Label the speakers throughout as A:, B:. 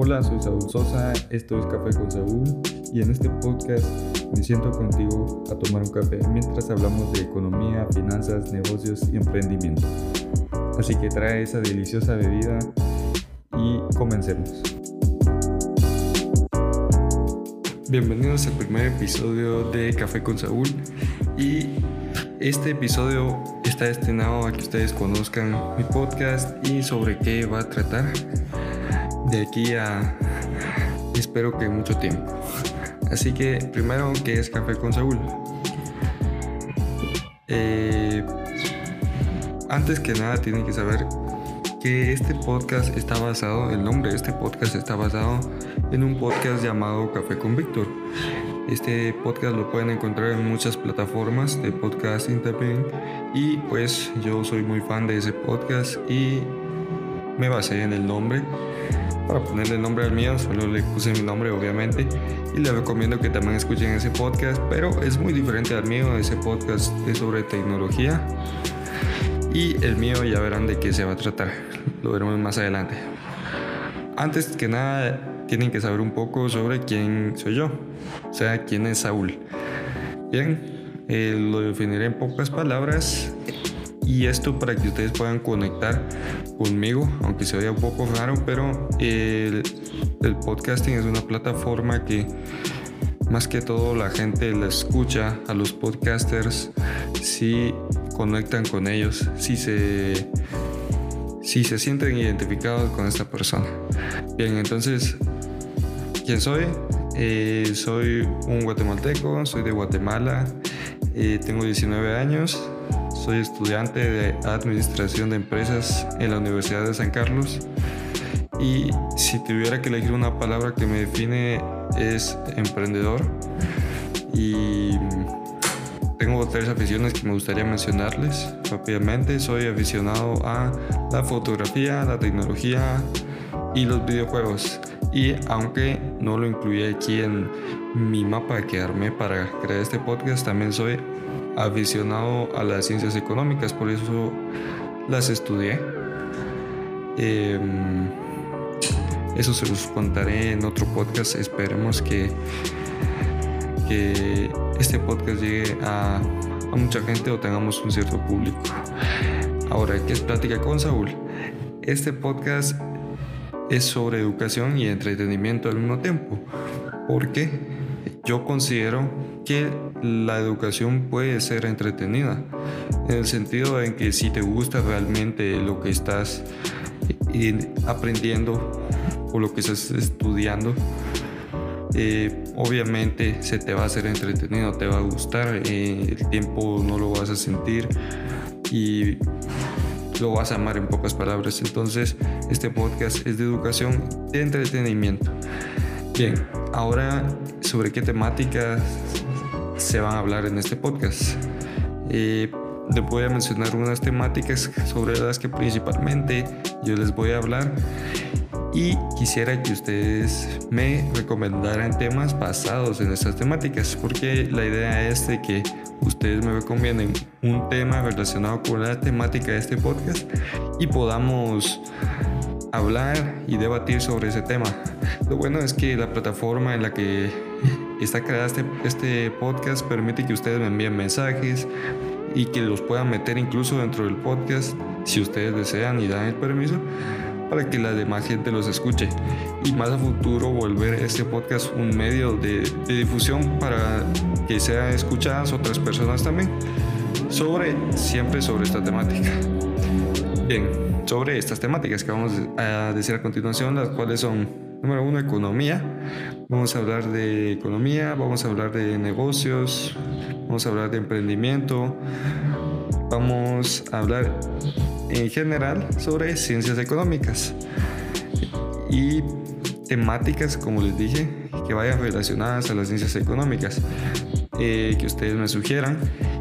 A: Hola, soy Saúl Sosa, esto es Café con Saúl y en este podcast me siento contigo a tomar un café mientras hablamos de economía, finanzas, negocios y emprendimiento. Así que trae esa deliciosa bebida y comencemos. Bienvenidos al primer episodio de Café con Saúl y este episodio está destinado a que ustedes conozcan mi podcast y sobre qué va a tratar de aquí a espero que mucho tiempo. Así que primero, ¿qué es Café con Saúl? Eh, antes que nada tienen que saber que este podcast está basado, el nombre de este podcast está basado en un podcast llamado Café con Víctor. Este podcast lo pueden encontrar en muchas plataformas de podcasting también y pues yo soy muy fan de ese podcast y me basé en el nombre para ponerle el nombre al mío, solo le puse mi nombre obviamente y les recomiendo que también escuchen ese podcast, pero es muy diferente al mío, ese podcast es sobre tecnología y el mío ya verán de qué se va a tratar, lo veremos más adelante. Antes que nada tienen que saber un poco sobre quién soy yo, o sea, quién es Saúl. Bien, eh, lo definiré en pocas palabras y esto para que ustedes puedan conectar conmigo, aunque se vea un poco raro, pero el, podcasting es una plataforma que más que todo la gente la escucha a los podcasters si conectan con ellos, si se, se sienten identificados con esta persona. Bien, entonces, ¿quién soy? Eh, soy un guatemalteco, soy de Guatemala, eh, tengo 19 años, soy estudiante de Administración de Empresas en la Universidad de San Carlos y si tuviera que elegir una palabra que me define es emprendedor y tengo tres aficiones que me gustaría mencionarles rápidamente. Soy aficionado a la fotografía, la tecnología y los videojuegos. Y aunque no lo incluí aquí en mi mapa que armé para crear este podcast, también soy aficionado a las ciencias económicas, por eso las estudié. Em, eso se los contaré en otro podcast. Esperemos que, que este podcast llegue a, a mucha gente o tengamos un cierto público. Ahora, ¿qué es Plática con Saúl? Este podcast es sobre educación y entretenimiento al mismo tiempo. Porque yo considero que la educación puede ser entretenida, en el sentido en que si te gusta realmente lo que estás eh, aprendiendo o lo que estás estudiando, eh, obviamente se te va a hacer entretenido, te va a gustar, eh, el tiempo no lo vas a sentir y lo vas a amar en pocas palabras. Entonces, este podcast es de educación, de entretenimiento. Bien, ahora sobre qué temáticas se van a hablar en este podcast. Eh, les voy a mencionar unas temáticas sobre las que principalmente yo les voy a hablar y quisiera que ustedes me recomendaran temas basados en estas temáticas porque la idea es de que ustedes me recomienden un tema relacionado con la temática de este podcast y podamos hablar y debatir sobre ese tema. Lo bueno es que la plataforma en la que está creada este, este podcast permite que ustedes me envíen mensajes y que los puedan meter incluso dentro del podcast si ustedes desean y dan el permiso para que la demás gente los escuche y más a futuro volver este podcast un medio de, de difusión para que sean escuchadas otras personas también sobre siempre sobre esta temática. Bien, sobre estas temáticas que vamos a decir a continuación, las cuales son, número uno, economía. Vamos a hablar de economía, vamos a hablar de negocios, vamos a hablar de emprendimiento, vamos a hablar en general sobre ciencias económicas y temáticas, como les dije, que vayan relacionadas a las ciencias económicas, eh, que ustedes me sugieran.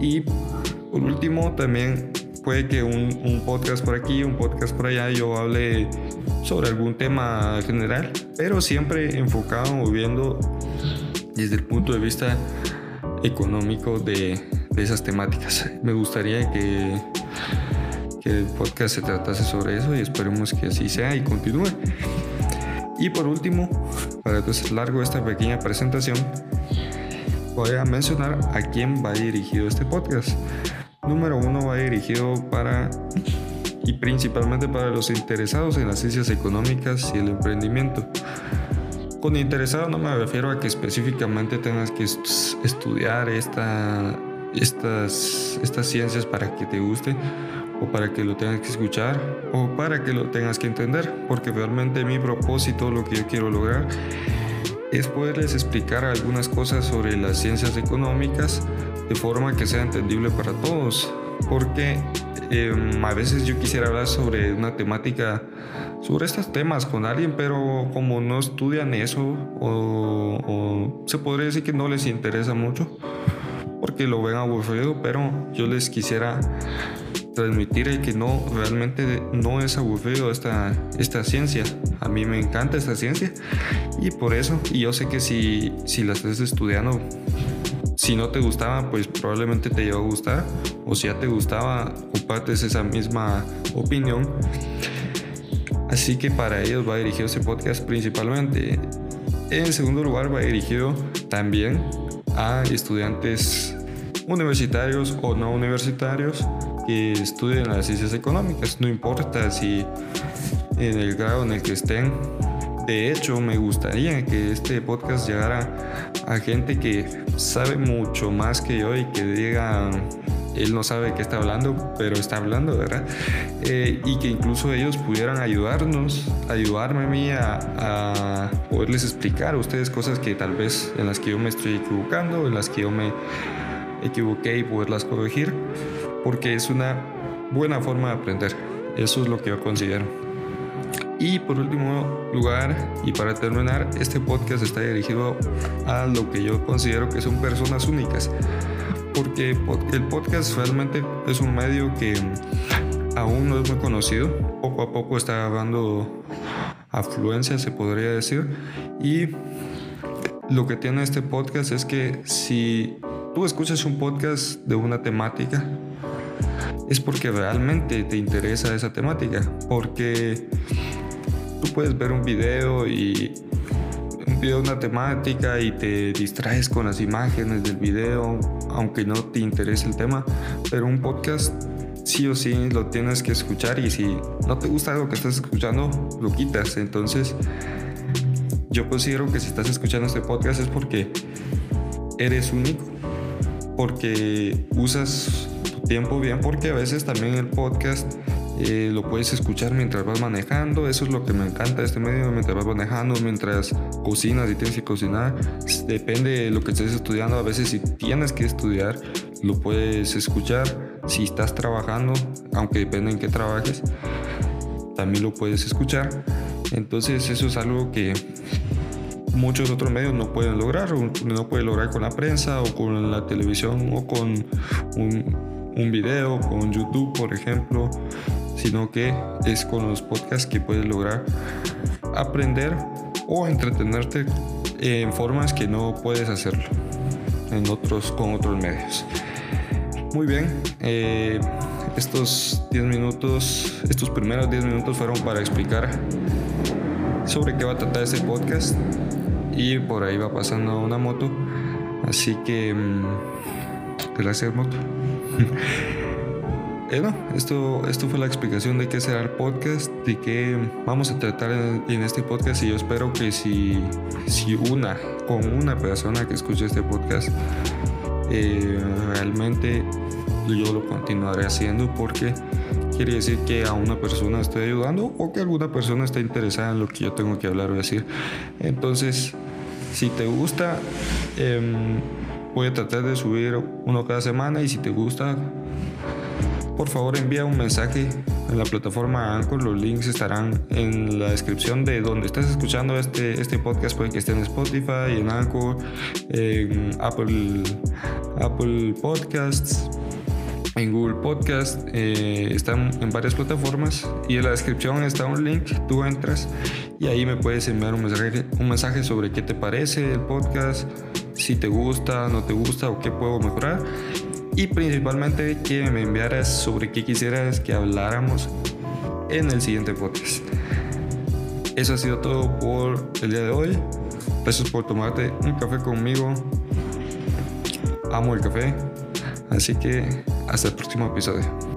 A: Y por último, también puede que un, podcast por aquí, un podcast por allá, yo hable sobre algún tema general, pero siempre enfocado o viendo desde el punto de vista económico de, de esas temáticas. Me gustaría que, el podcast se tratase sobre eso y esperemos que así sea y continúe. Y por último, para se largo esta pequeña presentación, voy a mencionar a quién va dirigido este podcast. Número uno va dirigido para y principalmente para los interesados en las ciencias económicas y el emprendimiento. Con interesado no me refiero a que específicamente tengas que estudiar esta, estas, estas ciencias para que te guste o para que lo tengas que escuchar o para que lo tengas que entender, porque realmente mi propósito, lo que yo quiero lograr, es poderles explicar algunas cosas sobre las ciencias económicas de forma que sea entendible para todos, porque em, a veces yo quisiera hablar sobre una temática, sobre estos temas con alguien, pero como no estudian eso o, o se podría decir que no les interesa mucho, porque lo ven aburrido, pero yo les quisiera transmitir que no, realmente no es aburrido esta, esta ciencia. A mí me encanta esta ciencia y por eso, y yo sé que si, si la estás estudiando, si no te gustaba, pues probablemente te iba a gustar, o si ya te gustaba, compartes esa misma opinión. Así que para ellos va dirigido ese podcast principalmente. En segundo lugar va dirigido también a estudiantes universitarios o no universitarios que estudien las ciencias económicas, no importa si en el grado en el que estén. De hecho, me gustaría que este podcast llegara a gente que sabe mucho más que yo y que diga, él no sabe qué está hablando, pero está hablando, ¿verdad? Eh, y que incluso ellos pudieran ayudarnos, ayudarme a mí a, a, poderles explicar a ustedes cosas que tal vez en las que yo me estoy equivocando, en las que yo me equivoqué y poderlas corregir porque es una buena forma de aprender. Eso es lo que yo considero. Y por último lugar, y para terminar, este podcast está dirigido a lo que yo considero que son personas únicas. Porque el podcast realmente es un medio que aún no es muy conocido. Poco a poco está agarrando afluencia, se podría decir. Y lo que tiene este podcast es que si tú escuchas un podcast de una temática, es porque realmente te interesa esa temática. Porque puedes ver un video y un video de una temática y te distraes con las imágenes del video, aunque no te interese el tema. Pero un podcast sí o sí lo tienes que escuchar y si no te gusta algo que estás escuchando, lo quitas. Entonces, yo considero que si estás escuchando este podcast es porque eres único, porque usas tiempo bien porque a veces también el podcast eh, lo puedes escuchar mientras vas manejando. Eso es lo que me encanta de este medio, mientras vas manejando, mientras cocinas y tienes que cocinar. Depende de lo que estés estudiando. A veces si tienes que estudiar, lo puedes escuchar. Si estás trabajando, aunque depende en qué trabajes, también lo puedes escuchar. Entonces eso es algo que muchos otros medios no pueden lograr, no pueden lograr con la prensa o con la televisión o con un, un video con YouTube, por ejemplo, sino que es con los podcasts que puedes lograr aprender o entretenerte en formas que no puedes hacerlo en otros, con otros medios. Muy bien, eh, estos 10 minutos, estos primeros 10 minutos fueron para explicar sobre qué va a tratar este podcast y por ahí va pasando una moto, así que mm, gracias moto. bueno, esto, esto fue la explicación de qué será el podcast, de qué vamos a tratar en, este podcast y yo espero que si, si una, con una persona que escuche este podcast, eh, realmente yo lo continuaré haciendo porque quiere decir que a una persona estoy ayudando o que alguna persona está interesada en lo que yo tengo que hablar o decir. Entonces, si te gusta, em, Voy a tratar de subir uno cada semana y si te gusta, por favor envía un mensaje en la plataforma Anchor. Los links estarán en la descripción de donde estés escuchando este, este podcast. Puede que esté en Spotify, en Anchor, en Apple, Apple Podcasts, en Google Podcast. Eh, están en varias plataformas y en la descripción está un link. Tú entras y ahí me puedes enviar un mensaje, un mensaje sobre qué te parece el podcast si te gusta, no te gusta o qué puedo mejorar. Y principalmente que me enviaras sobre qué quisieras que habláramos en el siguiente podcast. eso ha sido todo por el día de hoy. Gracias por tomarte un café conmigo. Amo el café. Así que hasta el próximo episodio.